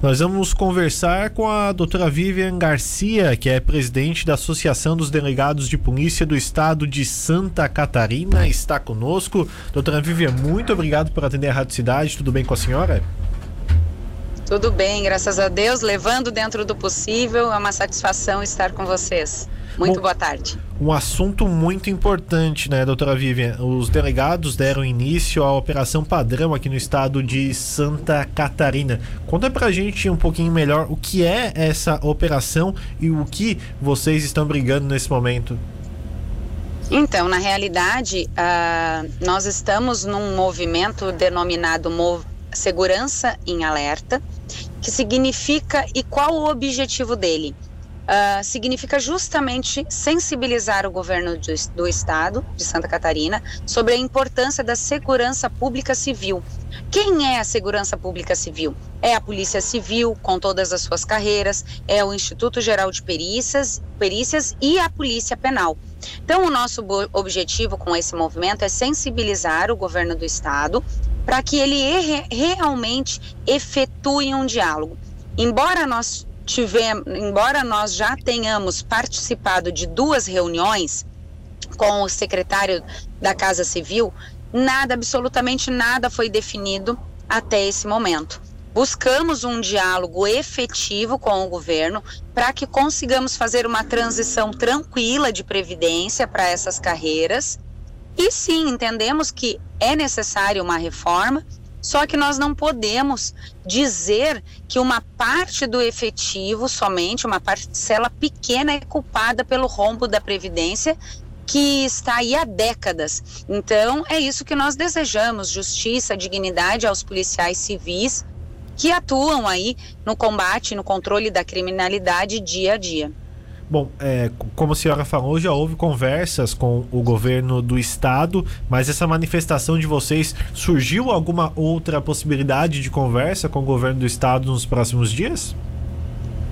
Nós vamos conversar com a doutora Vivian Garcia, que é presidente da Associação dos Delegados de Polícia do Estado de Santa Catarina, está conosco. Doutora Vivian, muito obrigado por atender a Rádio Cidade. Tudo bem com a senhora? Tudo bem, graças a Deus, levando dentro do possível. É uma satisfação estar com vocês. Muito Bom, boa tarde. Um assunto muito importante, né, doutora Vivian? Os delegados deram início à operação padrão aqui no estado de Santa Catarina. Conta pra gente um pouquinho melhor o que é essa operação e o que vocês estão brigando nesse momento. Então, na realidade, uh, nós estamos num movimento denominado Mov Segurança em Alerta, que significa e qual o objetivo dele? Uh, significa justamente sensibilizar o governo do estado de Santa Catarina sobre a importância da segurança pública civil. Quem é a segurança pública civil? É a Polícia Civil, com todas as suas carreiras, é o Instituto Geral de Perícias, Perícias e a Polícia Penal. Então, o nosso objetivo com esse movimento é sensibilizar o governo do estado para que ele realmente efetue um diálogo. Embora nós tivemos, embora nós já tenhamos participado de duas reuniões com o secretário da Casa Civil, nada, absolutamente nada foi definido até esse momento. Buscamos um diálogo efetivo com o governo para que consigamos fazer uma transição tranquila de previdência para essas carreiras. E sim, entendemos que é necessária uma reforma, só que nós não podemos dizer que uma parte do efetivo, somente uma parcela pequena, é culpada pelo rombo da Previdência, que está aí há décadas. Então, é isso que nós desejamos: justiça, dignidade aos policiais civis que atuam aí no combate, no controle da criminalidade dia a dia. Bom, é, como a senhora falou, já houve conversas com o governo do estado, mas essa manifestação de vocês surgiu alguma outra possibilidade de conversa com o governo do estado nos próximos dias?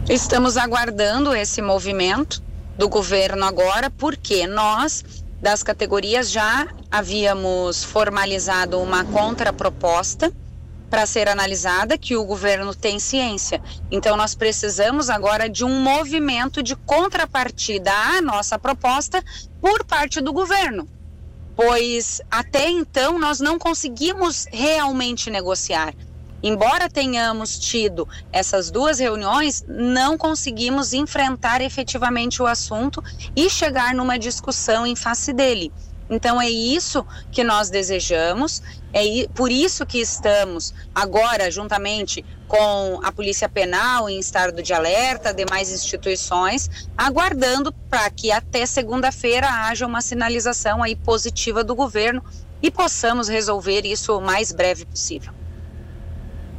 Estamos aguardando esse movimento do governo agora, porque nós das categorias já havíamos formalizado uma contraproposta para ser analisada que o governo tem ciência. Então nós precisamos agora de um movimento de contrapartida à nossa proposta por parte do governo. Pois até então nós não conseguimos realmente negociar. Embora tenhamos tido essas duas reuniões, não conseguimos enfrentar efetivamente o assunto e chegar numa discussão em face dele. Então é isso que nós desejamos, é por isso que estamos agora, juntamente com a Polícia Penal em estado de alerta, demais instituições, aguardando para que até segunda-feira haja uma sinalização aí positiva do governo e possamos resolver isso o mais breve possível.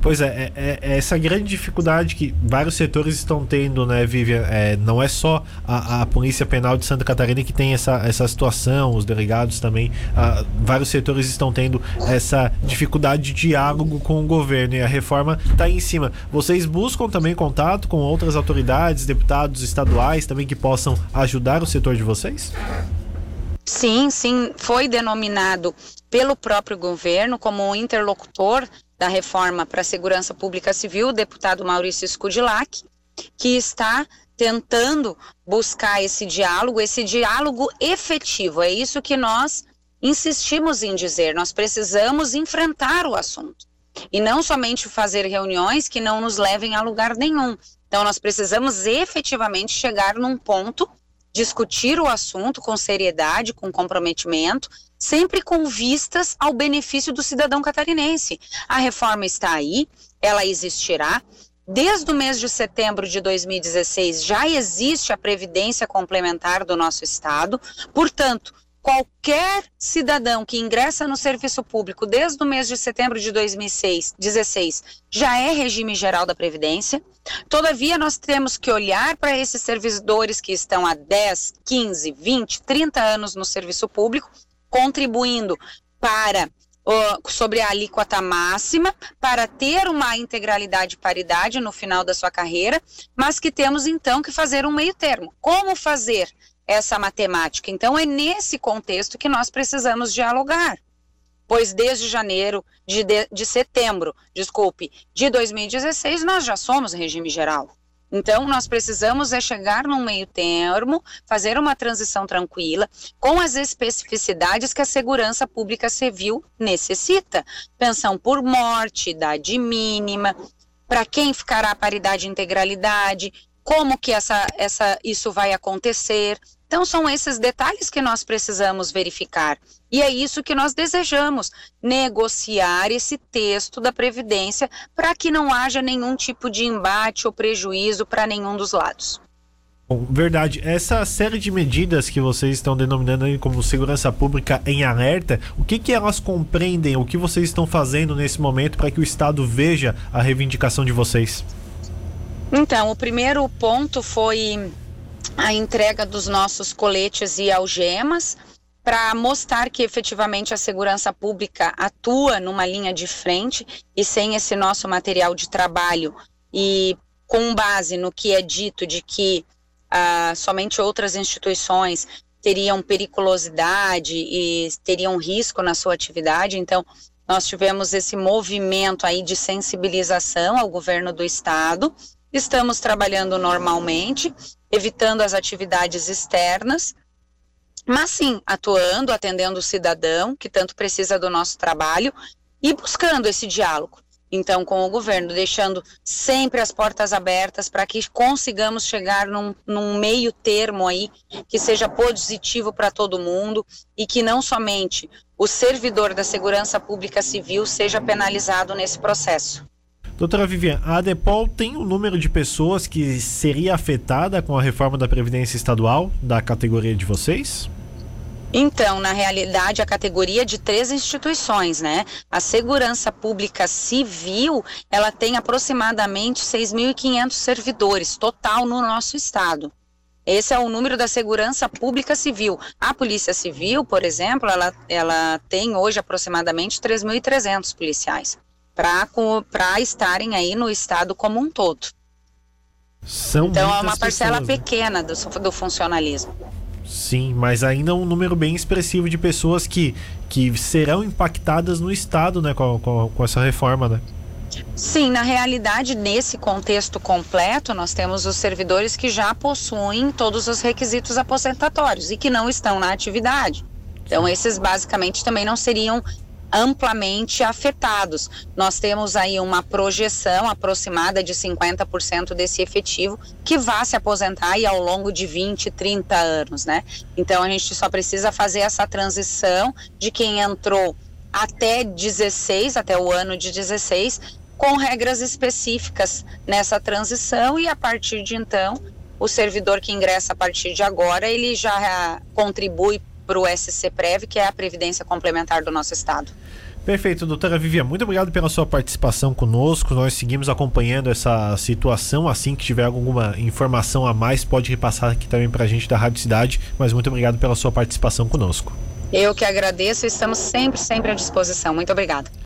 Pois é, é, é, essa grande dificuldade que vários setores estão tendo, né, Vivian? É, não é só a, a, Polícia Penal de Santa Catarina que tem essa, essa situação, os delegados também. A, vários setores estão tendo essa dificuldade de diálogo com o governo e a reforma está em cima. Vocês buscam também contato com outras autoridades, deputados estaduais também que possam ajudar o setor de vocês? Sim, sim, foi denominado pelo próprio governo como interlocutor da reforma para a segurança pública civil, o deputado Maurício Scudilac, que está tentando buscar esse diálogo, esse diálogo efetivo. É isso que nós insistimos em dizer. Nós precisamos enfrentar o assunto e não somente fazer reuniões que não nos levem a lugar nenhum. Então, nós precisamos efetivamente chegar num ponto, discutir o assunto com seriedade, com comprometimento sempre com vistas ao benefício do cidadão catarinense. A reforma está aí, ela existirá. Desde o mês de setembro de 2016 já existe a previdência complementar do nosso estado. Portanto, qualquer cidadão que ingressa no serviço público desde o mês de setembro de 2016 já é regime geral da Previdência. Todavia, nós temos que olhar para esses servidores que estão há 10, 15, 20, 30 anos no serviço público contribuindo para sobre a alíquota máxima para ter uma integralidade e paridade no final da sua carreira, mas que temos então que fazer um meio termo. Como fazer essa matemática? Então é nesse contexto que nós precisamos dialogar. pois desde janeiro, de, de, de setembro, desculpe, de 2016, nós já somos regime geral. Então, nós precisamos é chegar num meio termo, fazer uma transição tranquila, com as especificidades que a segurança pública civil necessita. Pensão por morte, idade mínima, para quem ficará a paridade e integralidade, como que essa, essa, isso vai acontecer. Então, são esses detalhes que nós precisamos verificar. E é isso que nós desejamos: negociar esse texto da Previdência para que não haja nenhum tipo de embate ou prejuízo para nenhum dos lados. Bom, verdade. Essa série de medidas que vocês estão denominando como segurança pública em alerta, o que, que elas compreendem? O que vocês estão fazendo nesse momento para que o Estado veja a reivindicação de vocês? Então, o primeiro ponto foi a entrega dos nossos coletes e algemas para mostrar que efetivamente a segurança pública atua numa linha de frente e sem esse nosso material de trabalho. E com base no que é dito de que ah, somente outras instituições teriam periculosidade e teriam risco na sua atividade, então nós tivemos esse movimento aí de sensibilização ao governo do estado Estamos trabalhando normalmente, evitando as atividades externas, mas sim atuando, atendendo o cidadão que tanto precisa do nosso trabalho e buscando esse diálogo. Então, com o governo, deixando sempre as portas abertas para que consigamos chegar num, num, meio termo aí que seja positivo para todo mundo e que não somente o servidor da segurança pública civil seja penalizado nesse processo. Doutora Vivian, a ADEPOL tem um número de pessoas que seria afetada com a reforma da Previdência Estadual da categoria de vocês? Então, na realidade, a categoria de três instituições, né? A Segurança Pública Civil, ela tem aproximadamente 6.500 servidores total no nosso estado. Esse é o número da Segurança Pública Civil. A Polícia Civil, por exemplo, ela, ela tem hoje aproximadamente 3.300 policiais para estarem aí no estado como um todo. São então é uma parcela pessoas, né? pequena do, do funcionalismo. Sim, mas ainda um número bem expressivo de pessoas que, que serão impactadas no Estado né, com, com, com, essa reforma, né? Sim, na realidade, nesse contexto completo, nós temos os servidores que já possuem todos os requisitos aposentatórios e que não estão na atividade. Então, esses basicamente também não seriam amplamente afetados. Nós temos aí uma projeção aproximada de 50% desse efetivo que vai se aposentar aí ao longo de 20, 30 anos, né? Então a gente só precisa fazer essa transição de quem entrou até 16, até o ano de 16, com regras específicas nessa transição e a partir de então, o servidor que ingressa a partir de agora, ele já contribui para o SC Prev, que é a previdência complementar do nosso estado. Perfeito, doutora Vivian, muito obrigado pela sua participação conosco. Nós seguimos acompanhando essa situação. Assim que tiver alguma informação a mais, pode repassar aqui também para a gente da Rádio Cidade. Mas muito obrigado pela sua participação conosco. Eu que agradeço e estamos sempre, sempre à disposição. Muito obrigada.